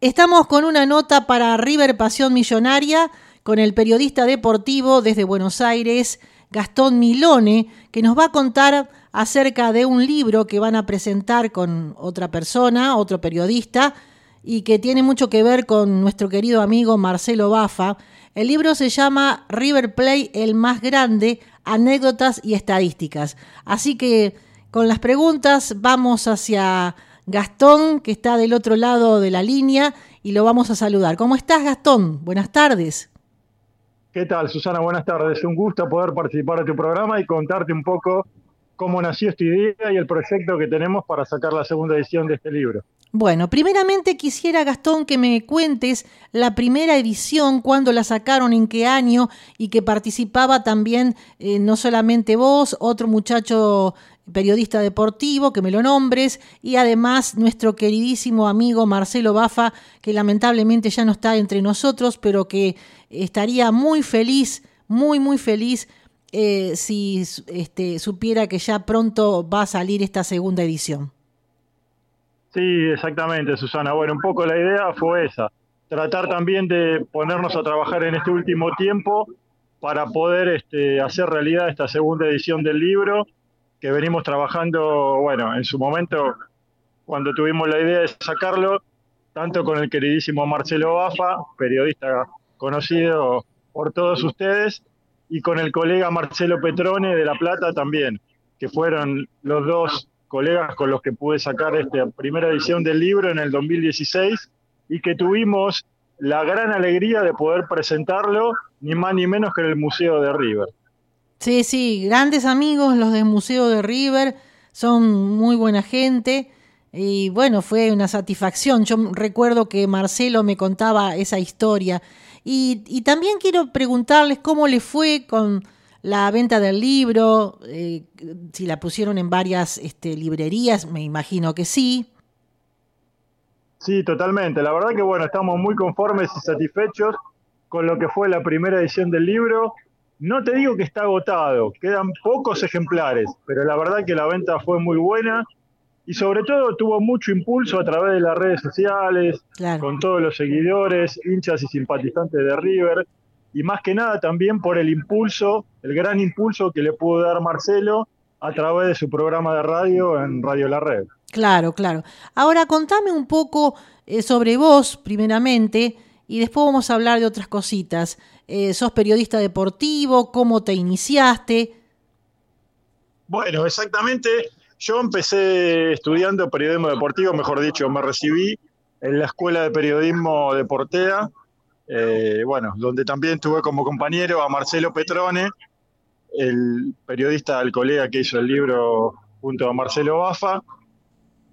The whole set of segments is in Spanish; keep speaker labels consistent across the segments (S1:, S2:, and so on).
S1: Estamos con una nota para River Pasión Millonaria con el periodista deportivo desde Buenos Aires, Gastón Milone, que nos va a contar acerca de un libro que van a presentar con otra persona, otro periodista, y que tiene mucho que ver con nuestro querido amigo Marcelo Bafa. El libro se llama River Play, el más grande, anécdotas y estadísticas. Así que con las preguntas vamos hacia Gastón, que está del otro lado de la línea, y lo vamos a saludar. ¿Cómo estás, Gastón? Buenas tardes.
S2: ¿Qué tal, Susana? Buenas tardes. Un gusto poder participar de tu programa y contarte un poco cómo nació esta idea y el proyecto que tenemos para sacar la segunda edición de este libro.
S1: Bueno, primeramente quisiera, Gastón, que me cuentes la primera edición, cuándo la sacaron, en qué año, y que participaba también eh, no solamente vos, otro muchacho periodista deportivo, que me lo nombres, y además nuestro queridísimo amigo Marcelo Bafa, que lamentablemente ya no está entre nosotros, pero que estaría muy feliz, muy, muy feliz eh, si este, supiera que ya pronto va a salir esta segunda edición.
S2: Sí, exactamente, Susana. Bueno, un poco la idea fue esa, tratar también de ponernos a trabajar en este último tiempo para poder este, hacer realidad esta segunda edición del libro que venimos trabajando, bueno, en su momento, cuando tuvimos la idea de sacarlo, tanto con el queridísimo Marcelo Bafa, periodista conocido por todos ustedes, y con el colega Marcelo Petrone de La Plata también, que fueron los dos colegas con los que pude sacar esta primera edición del libro en el 2016 y que tuvimos la gran alegría de poder presentarlo ni más ni menos que en el Museo de River.
S1: Sí, sí, grandes amigos los del Museo de River, son muy buena gente y bueno, fue una satisfacción. Yo recuerdo que Marcelo me contaba esa historia y, y también quiero preguntarles cómo le fue con la venta del libro, eh, si la pusieron en varias este, librerías, me imagino que sí.
S2: Sí, totalmente. La verdad que bueno, estamos muy conformes y satisfechos con lo que fue la primera edición del libro. No te digo que está agotado, quedan pocos ejemplares, pero la verdad que la venta fue muy buena y sobre todo tuvo mucho impulso a través de las redes sociales, con todos los seguidores, hinchas y simpatizantes de River, y más que nada también por el impulso, el gran impulso que le pudo dar Marcelo a través de su programa de radio en Radio La Red.
S1: Claro, claro. Ahora contame un poco eh, sobre vos, primeramente, y después vamos a hablar de otras cositas. Eh, sos periodista deportivo, cómo te iniciaste.
S2: Bueno, exactamente. Yo empecé estudiando periodismo deportivo, mejor dicho, me recibí en la Escuela de Periodismo de Portea, eh, bueno, donde también tuve como compañero a Marcelo Petrone, el periodista, el colega que hizo el libro junto a Marcelo Bafa.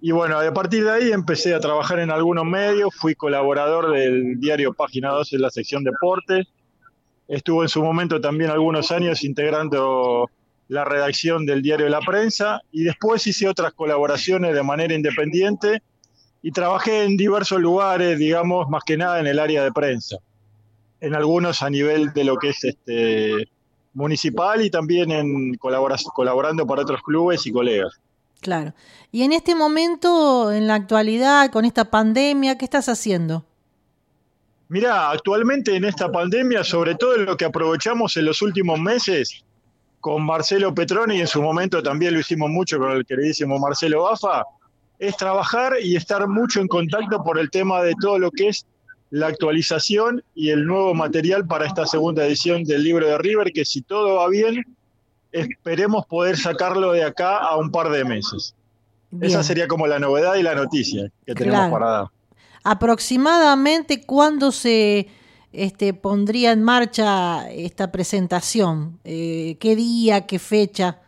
S2: Y bueno, a partir de ahí empecé a trabajar en algunos medios, fui colaborador del diario Página 2 en la sección deportes, Estuvo en su momento también algunos años integrando la redacción del diario La Prensa y después hice otras colaboraciones de manera independiente y trabajé en diversos lugares, digamos, más que nada en el área de prensa. En algunos a nivel de lo que es este municipal y también en colaborando para otros clubes y colegas.
S1: Claro. Y en este momento, en la actualidad, con esta pandemia, ¿qué estás haciendo?
S2: Mira, actualmente en esta pandemia, sobre todo lo que aprovechamos en los últimos meses con Marcelo Petroni y en su momento también lo hicimos mucho con el queridísimo Marcelo Bafa, es trabajar y estar mucho en contacto por el tema de todo lo que es la actualización y el nuevo material para esta segunda edición del libro de River, que si todo va bien, esperemos poder sacarlo de acá a un par de meses. Esa sería como la novedad y la noticia que tenemos para dar
S1: aproximadamente cuándo se este, pondría en marcha esta presentación, eh, qué día, qué fecha.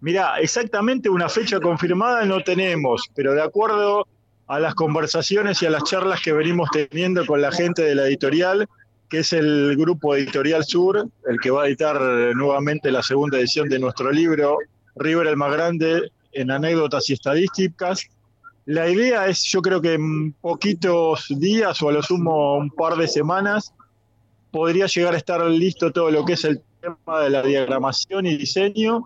S2: Mira, exactamente una fecha confirmada no tenemos, pero de acuerdo a las conversaciones y a las charlas que venimos teniendo con la gente de la editorial, que es el grupo Editorial Sur, el que va a editar nuevamente la segunda edición de nuestro libro, River el más grande, en anécdotas y estadísticas, la idea es, yo creo que en poquitos días o a lo sumo un par de semanas, podría llegar a estar listo todo lo que es el tema de la diagramación y diseño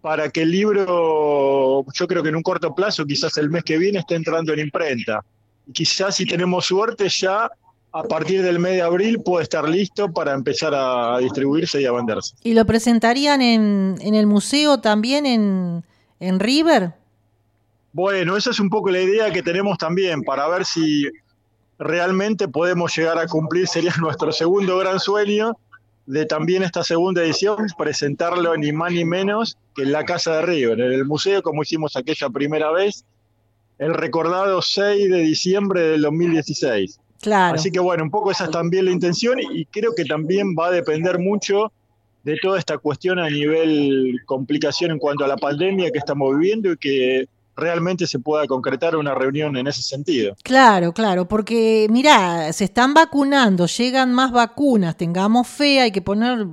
S2: para que el libro, yo creo que en un corto plazo, quizás el mes que viene, esté entrando en imprenta. quizás si tenemos suerte ya a partir del mes de abril puede estar listo para empezar a distribuirse y a venderse.
S1: ¿Y lo presentarían en, en el museo también en, en River?
S2: Bueno, esa es un poco la idea que tenemos también para ver si realmente podemos llegar a cumplir, sería nuestro segundo gran sueño de también esta segunda edición, presentarlo ni más ni menos que en la Casa de River, en el museo, como hicimos aquella primera vez, el recordado 6 de diciembre del 2016.
S1: Claro.
S2: Así que bueno, un poco esa es también la intención y creo que también va a depender mucho de toda esta cuestión a nivel complicación en cuanto a la pandemia que estamos viviendo y que realmente se pueda concretar una reunión en ese sentido.
S1: Claro, claro, porque mira, se están vacunando, llegan más vacunas, tengamos fe, hay que poner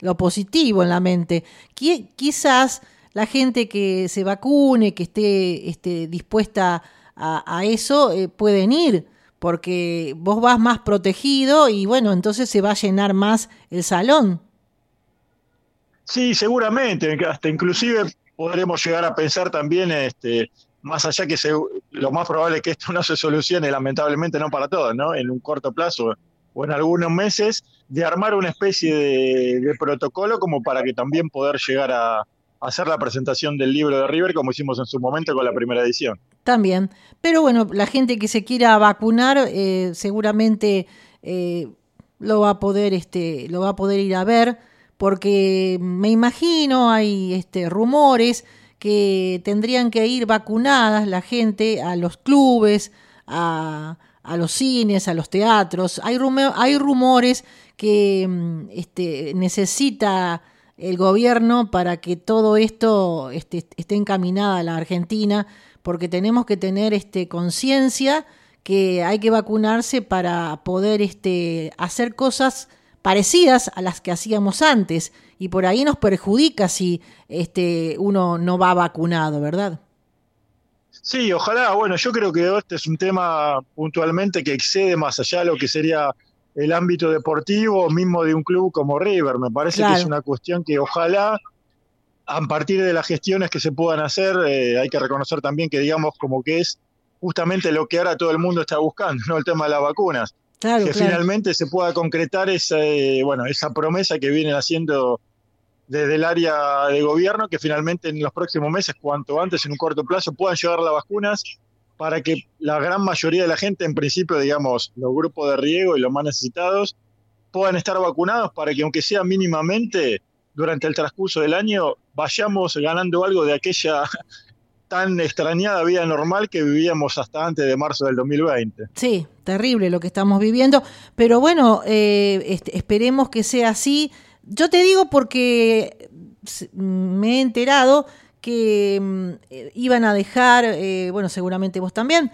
S1: lo positivo en la mente. Quizás la gente que se vacune, que esté, esté dispuesta a, eso, eh, pueden ir porque vos vas más protegido y bueno, entonces se va a llenar más el salón.
S2: Sí, seguramente, hasta inclusive podremos llegar a pensar también, este, más allá que lo más probable es que esto no se solucione, lamentablemente no para todos, ¿no? En un corto plazo o en algunos meses, de armar una especie de protocolo como para que también poder llegar a, hacer la presentación del libro de River como hicimos en su momento con la primera edición.
S1: También, pero bueno, la gente que se quiera vacunar eh, seguramente eh, lo va a poder, este, lo va a poder ir a ver, porque me imagino hay este, rumores que tendrían que ir vacunadas la gente a los clubes, a, a los cines, a los teatros. Hay, rumores que mm, este, necesita el gobierno para que todo esto esté, esté encaminada a la Argentina, porque tenemos que tener este, conciencia que hay que vacunarse para poder este, hacer cosas parecidas a las que hacíamos antes y por ahí nos perjudica si este, uno no va vacunado, ¿verdad?
S2: Sí, ojalá, bueno, yo creo que este es un tema puntualmente que excede más allá de lo que sería el ámbito deportivo mismo de un club como River. Me parece que es una cuestión que ojalá a partir de las gestiones que se puedan hacer, eh, hay que reconocer también que digamos como que es justamente lo que ahora todo el mundo está buscando, ¿no? El tema de las vacunas. Que finalmente se pueda concretar esa, eh, bueno, esa promesa que vienen haciendo desde el área de gobierno, que finalmente en los próximos meses, cuanto antes, en un corto plazo, puedan llegar las vacunas para que la gran mayoría de la gente, en principio, digamos, los grupos de riego y los más necesitados, puedan estar vacunados para que, aunque sea mínimamente, durante el transcurso del año, vayamos ganando algo de aquella tan extrañada vida normal que vivíamos hasta antes de marzo del 2020.
S1: Sí, terrible lo que estamos viviendo, pero bueno, eh, este, esperemos que sea así. Yo te digo porque me he enterado que mm, iban a dejar, eh, bueno, seguramente vos también,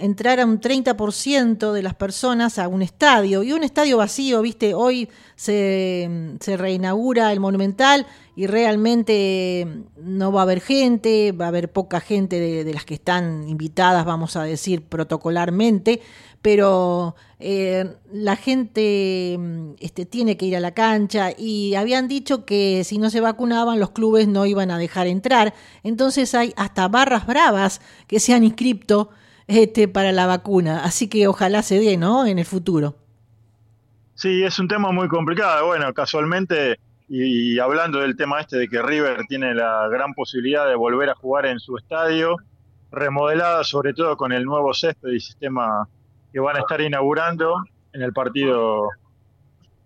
S1: entrar a un 30% de las personas a un estadio, y un estadio vacío, viste, hoy se, mm, se, reinaugura el Monumental y realmente mm, no va a haber gente, va a haber poca gente de las que están invitadas, vamos a decir, protocolarmente, pero eh, la gente mm, este, tiene que ir a la cancha y habían dicho que si no se vacunaban los clubes no iban a dejar entrar. Entonces hay hasta barras bravas que se han inscrito este, para la vacuna. Así que ojalá se dé, ¿no? En el futuro.
S2: Sí, es un tema muy complicado. Bueno, casualmente, y hablando del tema este de que River tiene la gran posibilidad de volver a jugar en su estadio, remodelada sobre todo con el nuevo césped y sistema que van a estar inaugurando en el partido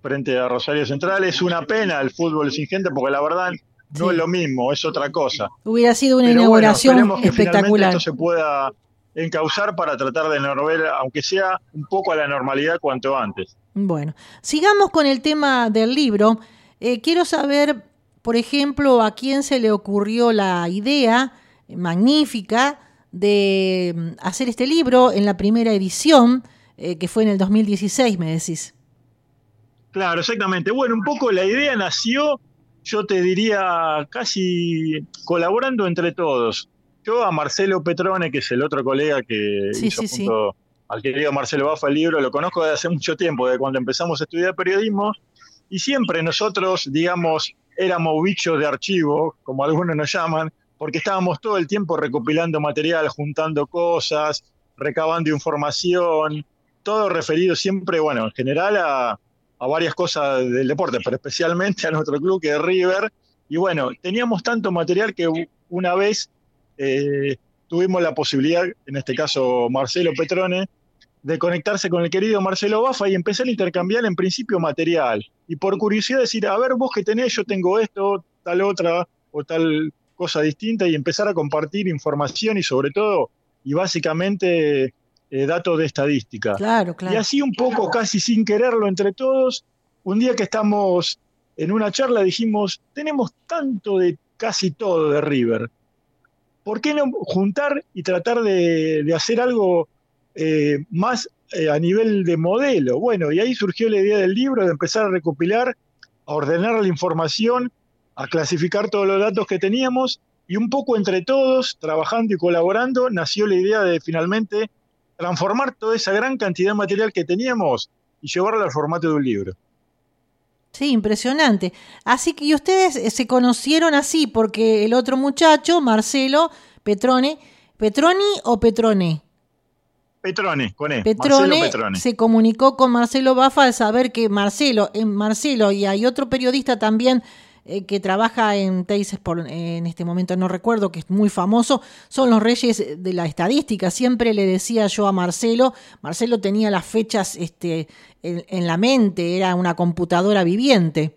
S2: frente a Rosario Central. Es una pena el fútbol sin gente porque la verdad no es lo mismo, es otra cosa.
S1: Hubiera sido una inauguración espectacular.
S2: Que esto se pueda encauzar para tratar de volver, aunque sea un poco a la normalidad cuanto antes.
S1: Bueno, sigamos con el tema del libro. Eh, quiero saber, por ejemplo, a quién se le ocurrió la idea magnífica de mm, hacer este libro en la primera edición, eh, que fue en el 2016, me decís.
S2: Claro, exactamente. Bueno, un poco la idea nació, yo te diría, casi colaborando entre todos. Yo a Marcelo Petrone, que es el otro colega que hizo junto al querido Marcelo Bafa el libro, lo conozco desde hace mucho tiempo, desde cuando empezamos a estudiar periodismo, y siempre nosotros, digamos, éramos bichos de archivo, como algunos nos llaman, porque estábamos todo el tiempo recopilando material, juntando cosas, recabando información, todo referido siempre, bueno, en general a, varias cosas del deporte, pero especialmente a nuestro club que es River. Y bueno, teníamos tanto material que una vez eh, tuvimos la posibilidad, en este caso Marcelo Petrone, de conectarse con el querido Marcelo Bafa y empezar a intercambiar en principio material. Y por curiosidad decir, a ver, vos que tenés, yo tengo esto, tal otra o tal cosa distinta y empezar a compartir información y sobre todo y básicamente eh, datos de estadística.
S1: Claro, claro.
S2: Y así un poco, casi sin quererlo entre todos, un día que estamos en una charla dijimos, tenemos tanto de casi todo de River. ¿Por qué no juntar y tratar de, hacer algo eh, más eh, a nivel de modelo? Bueno, y ahí surgió la idea del libro de empezar a recopilar, a ordenar la información, a clasificar todos los datos que teníamos y un poco entre todos, trabajando y colaborando, nació la idea de finalmente transformar toda esa gran cantidad de material que teníamos y llevarlo al formato de un libro.
S1: Sí, impresionante. Así que ustedes eh, se conocieron así porque el otro muchacho, Marcelo Petrone, Petroni o Petrone?
S2: Petrone, con E.
S1: Petrone, Petrone, se comunicó con Marcelo Bafa al saber que Marcelo, en Marcelo y hay otro periodista también eh, que trabaja en Teises por, en este momento no recuerdo, que es muy famoso, son los reyes de la estadística. Siempre le decía yo a Marcelo, Marcelo tenía las fechas este, en, la mente, era una computadora viviente.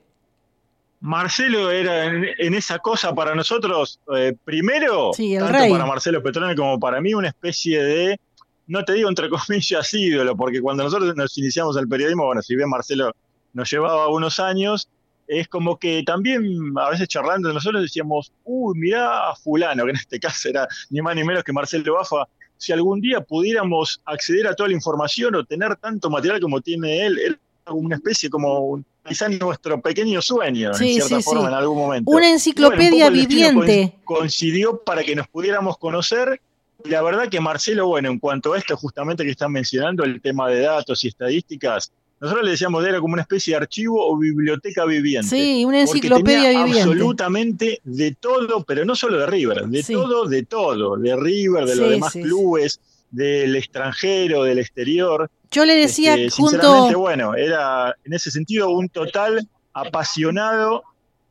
S2: Marcelo era en, esa cosa para nosotros, eh, primero,
S1: tanto
S2: para Marcelo Petrone como para mí, una especie de, no te digo entre comillas ídolo, porque cuando nosotros nos iniciamos el periodismo, bueno, si bien Marcelo nos llevaba unos años, es como que también a veces charlando nosotros decíamos, uy, mirá a fulano, que en este caso era ni más ni menos que Marcelo Bafa, si algún día pudiéramos acceder a toda la información o tener tanto material como tiene él, era una especie como quizás nuestro pequeño sueño, en cierta forma, en algún momento.
S1: Una enciclopedia viviente.
S2: Coincidió para que nos pudiéramos conocer. La verdad que Marcelo, bueno, en cuanto a esto justamente que están mencionando, el tema de datos y estadísticas, nosotros le decíamos era como una especie de archivo o biblioteca viviente.
S1: Sí, una enciclopedia viviente.
S2: Absolutamente de todo, pero no solo de River, de todo, de todo, de River, de los demás clubes, del extranjero, del exterior.
S1: Yo le decía
S2: este, Sinceramente, bueno, era en ese sentido un total apasionado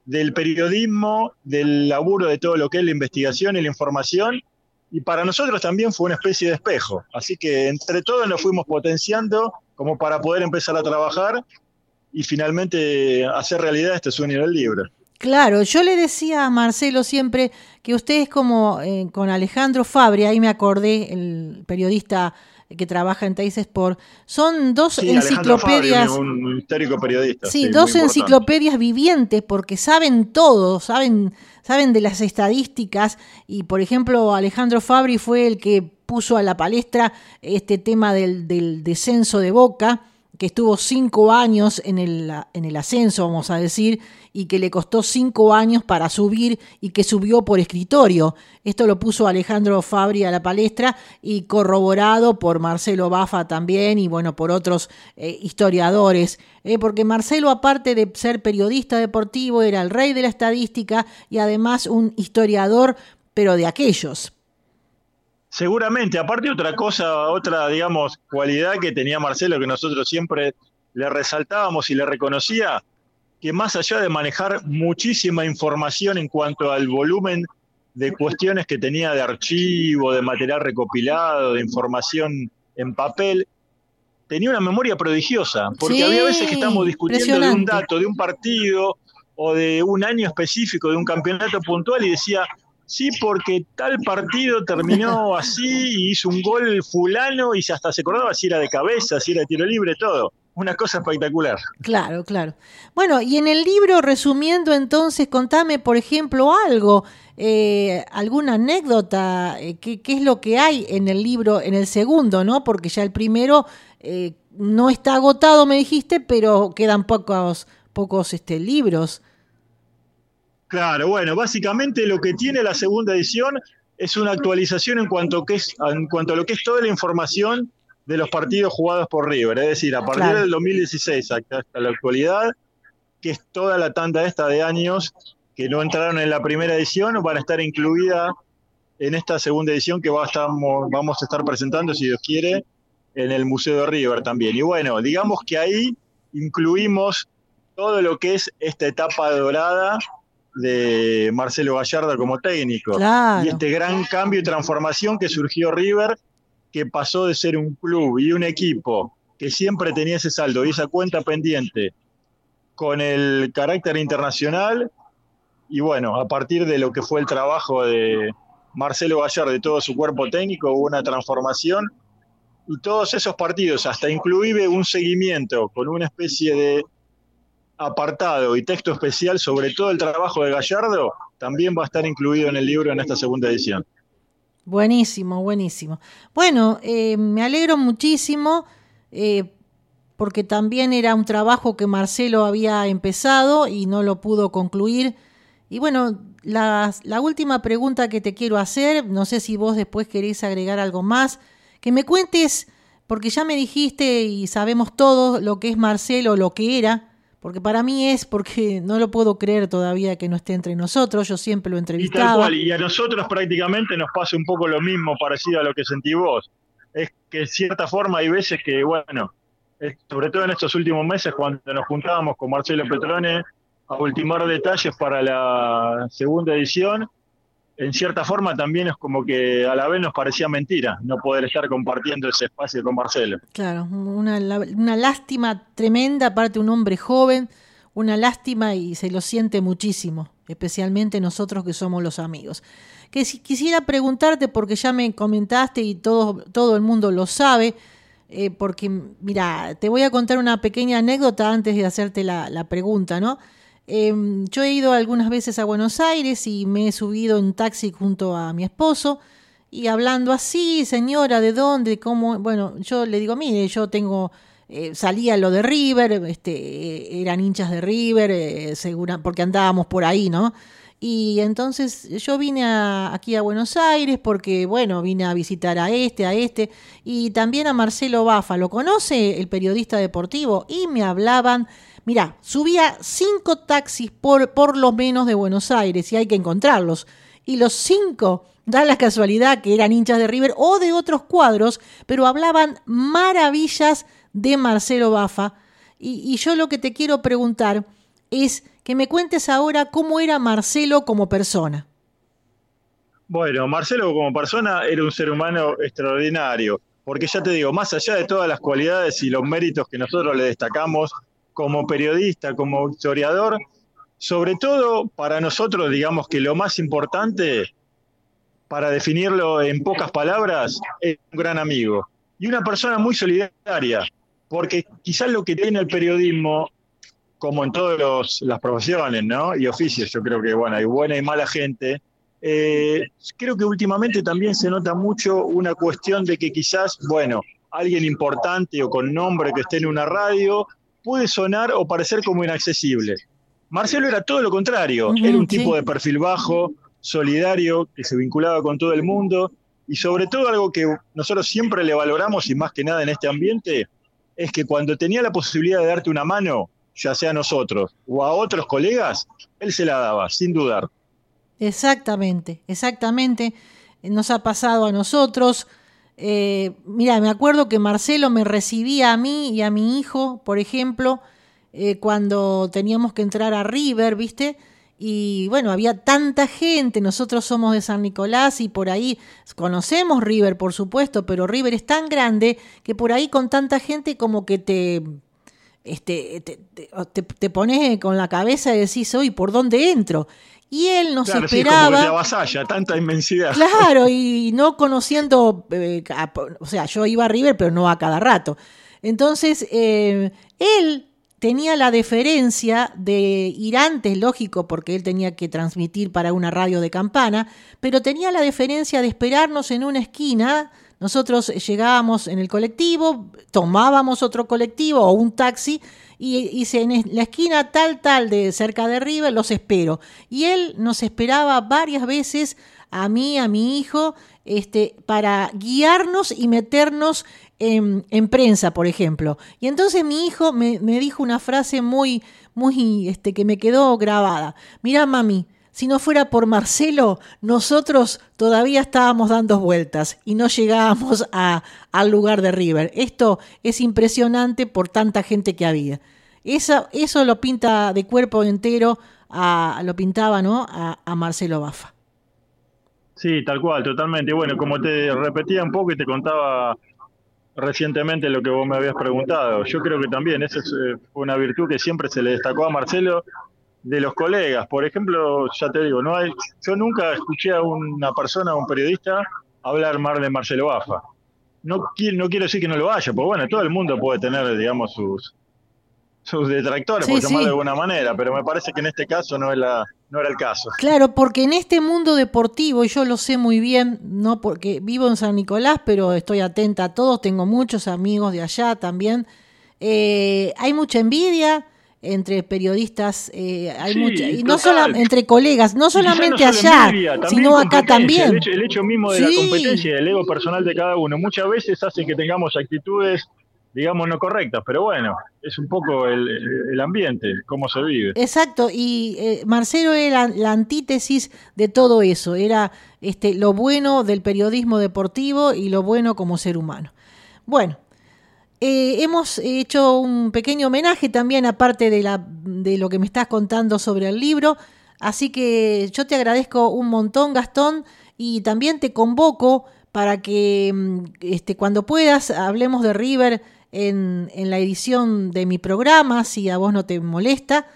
S2: del periodismo, del laburo de todo lo que es la investigación y la información, y para nosotros también fue una especie de espejo. Así que entre todos nos fuimos potenciando como para poder empezar a trabajar y finalmente hacer realidad este sueño del libro.
S1: Claro, yo le decía a Marcelo siempre que ustedes como eh, con Alejandro Fabri, ahí me acordé, el periodista que trabaja en Teis Sport, son dos enciclopedias.
S2: un histórico periodista.
S1: Sí, dos enciclopedias vivientes porque saben todo, saben, saben de las estadísticas y por ejemplo Alejandro Fabri fue el que puso a la palestra este tema del, del descenso de Boca, que estuvo cinco años en el, en el ascenso, vamos a decir, y que le costó cinco años para subir y que subió por escritorio. Esto lo puso Alejandro Fabri a la palestra y corroborado por Marcelo Bafa también y bueno, por otros eh, historiadores. Eh, porque Marcelo, aparte de ser periodista deportivo, era el rey de la estadística y además un historiador, pero de aquellos.
S2: Seguramente, aparte otra cosa, otra, digamos, cualidad que tenía Marcelo que nosotros siempre le resaltábamos y le reconocía, que más allá de manejar muchísima información en cuanto al volumen de cuestiones que tenía de archivo, de material recopilado, de información en papel, tenía una memoria prodigiosa, porque había veces que estamos discutiendo de un dato, de un partido o de un año específico, de un campeonato puntual y decía, Sí, porque tal partido terminó así y hizo un gol fulano y hasta se acordaba si era de cabeza, si era de tiro libre, todo. Una cosa espectacular.
S1: Claro, claro. Bueno, y en el libro, resumiendo entonces, contame, por ejemplo, algo, eh, alguna anécdota, eh, ¿qué, es lo que hay en el libro, en el segundo, ¿no? Porque ya el primero eh, no está agotado, me dijiste, pero quedan pocos, pocos este, libros.
S2: Claro, bueno, básicamente lo que tiene la segunda edición es una actualización en cuanto, que es, en cuanto a lo que es toda la información de los partidos jugados por River, es decir, a partir del 2016 hasta la actualidad, que es toda la tanda esta de años que no entraron en la primera edición, van a estar incluidas en esta segunda edición que va a vamos a estar presentando, si Dios quiere, en el Museo de River también. Y bueno, digamos que ahí incluimos todo lo que es esta etapa dorada de Marcelo Gallardo como técnico. Y este gran cambio y transformación que surgió River, que pasó de ser un club y un equipo que siempre tenía ese saldo y esa cuenta pendiente con el carácter internacional. Y bueno, a partir de lo que fue el trabajo de Marcelo Gallardo y todo su cuerpo técnico, hubo una transformación. Y todos esos partidos, hasta inclusive un seguimiento con una especie de apartado y texto especial sobre todo el trabajo de Gallardo también va a estar incluido en el libro en esta segunda edición.
S1: Buenísimo, buenísimo. Bueno, eh, me alegro muchísimo eh, porque también era un trabajo que Marcelo había empezado y no lo pudo concluir. Y bueno, la, la última pregunta que te quiero hacer, no sé si vos después querés agregar algo más, que me cuentes, porque ya me dijiste y sabemos todos lo que es Marcelo, lo que era, porque para mí es porque no lo puedo creer todavía que no esté entre nosotros, yo siempre lo entrevistaba.
S2: Y, y a nosotros prácticamente nos pasa un poco lo mismo, parecido a lo que sentí vos. Es que en cierta forma hay veces que, bueno, sobre todo en estos últimos meses, cuando nos juntábamos con Marcelo Petrone a ultimar detalles para la segunda edición, en cierta forma también es como que a la vez nos parecía mentira no poder estar compartiendo ese espacio con Marcelo.
S1: Claro, una, una lástima tremenda, aparte un hombre joven, una lástima y se lo siente muchísimo, especialmente nosotros que somos los amigos. Que si, quisiera preguntarte, porque ya me comentaste y todo, todo el mundo lo sabe, eh, porque mira, te voy a contar una pequeña anécdota antes de hacerte la, la pregunta, ¿no? Em, yo he ido algunas veces a Buenos Aires y me he subido en taxi junto a mi esposo y hablando así, señora, ¿de dónde? ¿Cómo? Bueno, yo le digo, mire, yo tengo, eh, salía lo de River, este, eran hinchas de River, eh, segura, porque andábamos por ahí, ¿no? Y entonces yo vine aquí a Buenos Aires porque, bueno, vine a visitar a este, a este, y también a Marcelo Bafa, ¿lo conoce el periodista deportivo? Y me hablaban Mira, subía cinco taxis por, por lo menos de Buenos Aires y hay que encontrarlos. Y los cinco da la casualidad que eran hinchas de River o de otros cuadros, pero hablaban maravillas de Marcelo Bafa. Y, yo lo que te quiero preguntar es que me cuentes ahora cómo era Marcelo como persona.
S2: Bueno, Marcelo como persona era un ser humano extraordinario, porque ya te digo, más allá de todas las cualidades y los méritos que nosotros le destacamos como periodista, como historiador, sobre todo para nosotros, digamos que lo más importante, para definirlo en pocas palabras, es un gran amigo y una persona muy solidaria, porque quizás lo que tiene el periodismo, como en todas las profesiones ¿no? y oficios, yo creo que bueno, hay buena y mala gente, eh, creo que últimamente también se nota mucho una cuestión de que quizás, bueno, alguien importante o con nombre que esté en una radio puede sonar o parecer como inaccesible. Marcelo era todo lo contrario, era un tipo de perfil bajo, solidario, que se vinculaba con todo el mundo y sobre todo algo que nosotros siempre le valoramos y más que nada en este ambiente, es que cuando tenía la posibilidad de darte una mano, ya sea a nosotros o a otros colegas, él se la daba, sin dudar.
S1: Exactamente, exactamente. Nos ha pasado a nosotros, eh, mira, me acuerdo que Marcelo me recibía a mí y a mi hijo, por ejemplo, eh, cuando teníamos que entrar a River, ¿viste? Y bueno, había tanta gente, nosotros somos de San Nicolás y por ahí conocemos River, por supuesto, pero River es tan grande que por ahí con tanta gente como que te, este, te, te pones con la cabeza y decís, hoy, ¿por dónde entro? Y él nos esperaba.
S2: Sí, tanta inmensidad.
S1: Claro, y no conociendo, eh, o sea, yo iba a River, pero no a cada rato. Entonces, eh, él tenía la deferencia de ir antes, lógico, porque él tenía que transmitir para una radio de campana, pero tenía la deferencia de esperarnos en una esquina. Nosotros llegábamos en el colectivo, tomábamos otro colectivo o un taxi y dice, en la esquina tal, tal, de cerca de River, los espero. Y él nos esperaba varias veces, a mí, a mi hijo, este, para guiarnos y meternos en, prensa, por ejemplo. Y entonces mi hijo me, dijo una frase muy, muy, este, que me quedó grabada. Mira, mami, si no fuera por Marcelo, nosotros todavía estábamos dando vueltas y no llegábamos a, al lugar de River. Esto es impresionante por tanta gente que había. Eso, eso lo pinta de cuerpo entero, a, lo pintaba ¿no? a, Marcelo Bafa.
S2: Sí, tal cual, totalmente. Bueno, como te repetía un poco y te contaba recientemente lo que vos me habías preguntado, yo creo que también esa eh, fue una virtud que siempre se le destacó a Marcelo de los colegas. Por ejemplo, ya te digo, no hay, yo nunca escuché a una persona, a un periodista, hablar mal de Marcelo Bafa. No, no quiero decir que no lo haya, porque bueno, todo el mundo puede tener, digamos, sus, sus detractores, por llamarlo de alguna manera, pero me parece que en este caso no, es la, no era el caso.
S1: Claro, porque en este mundo deportivo, y yo lo sé muy bien, no porque vivo en San Nicolás, pero estoy atenta a todos, tengo muchos amigos de allá también, eh, hay mucha envidia, entre periodistas, eh, hay mucha, y no solo entre colegas, no solamente allá, sino acá también.
S2: El hecho, mismo de la competencia, el ego personal de cada uno, muchas veces hace que tengamos actitudes, digamos, no correctas, pero bueno, es un poco el, ambiente, cómo se vive.
S1: Exacto, y eh, Marcelo era la, antítesis de todo eso, era este, lo bueno del periodismo deportivo y lo bueno como ser humano. Bueno, eh, hemos hecho un pequeño homenaje también, aparte de, la, de lo que me estás contando sobre el libro. Así que yo te agradezco un montón, Gastón, y también te convoco para que mm, este, cuando puedas hablemos de River en, en, la edición de mi programa, si a vos no te molesta.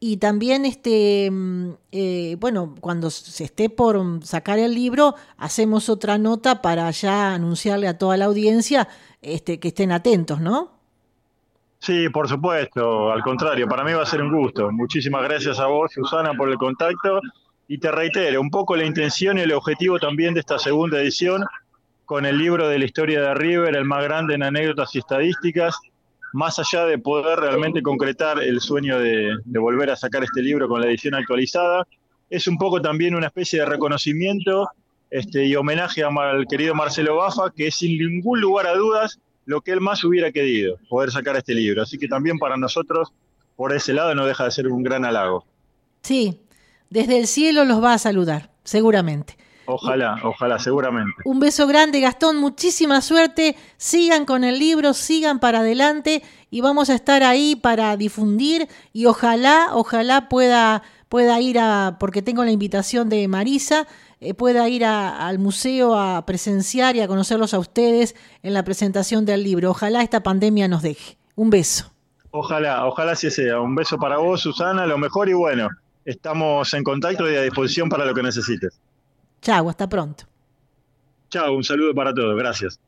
S1: Y también, este, mm, eh, bueno, cuando se esté por sacar el libro, hacemos otra nota para ya anunciarle a toda la audiencia este, que estén atentos, ¿no?
S2: Sí, por supuesto, al contrario, para mí va a ser un gusto. Muchísimas gracias a vos, Susana, por el contacto. Y te reitero, un poco la intención y el objetivo también de esta segunda edición con el libro de la historia de River, el más grande en anécdotas y estadísticas, más allá de poder realmente concretar el sueño de, volver a sacar este libro con la edición actualizada, es un poco también una especie de reconocimiento este, y homenaje al querido Marcelo Bafa, que es sin ningún lugar a dudas lo que él más hubiera querido, poder sacar este libro. Así que también para nosotros, por ese lado, no deja de ser un gran halago.
S1: Sí, desde el cielo los va a saludar, seguramente.
S2: Ojalá, ojalá, seguramente.
S1: Un beso grande, Gastón, muchísima suerte. Sigan con el libro, sigan para adelante y vamos a estar ahí para difundir y ojalá, ojalá pueda, pueda ir a, porque tengo la invitación de Marisa, eh, pueda ir al museo a presenciar y a conocerlos a ustedes en la presentación del libro. Ojalá esta pandemia nos deje. Un beso.
S2: Ojalá, ojalá así sea. Un beso para vos, Susana, lo mejor y bueno, estamos en contacto y a disposición para lo que necesites.
S1: Chau, hasta pronto.
S2: Chao, un saludo para todos, gracias.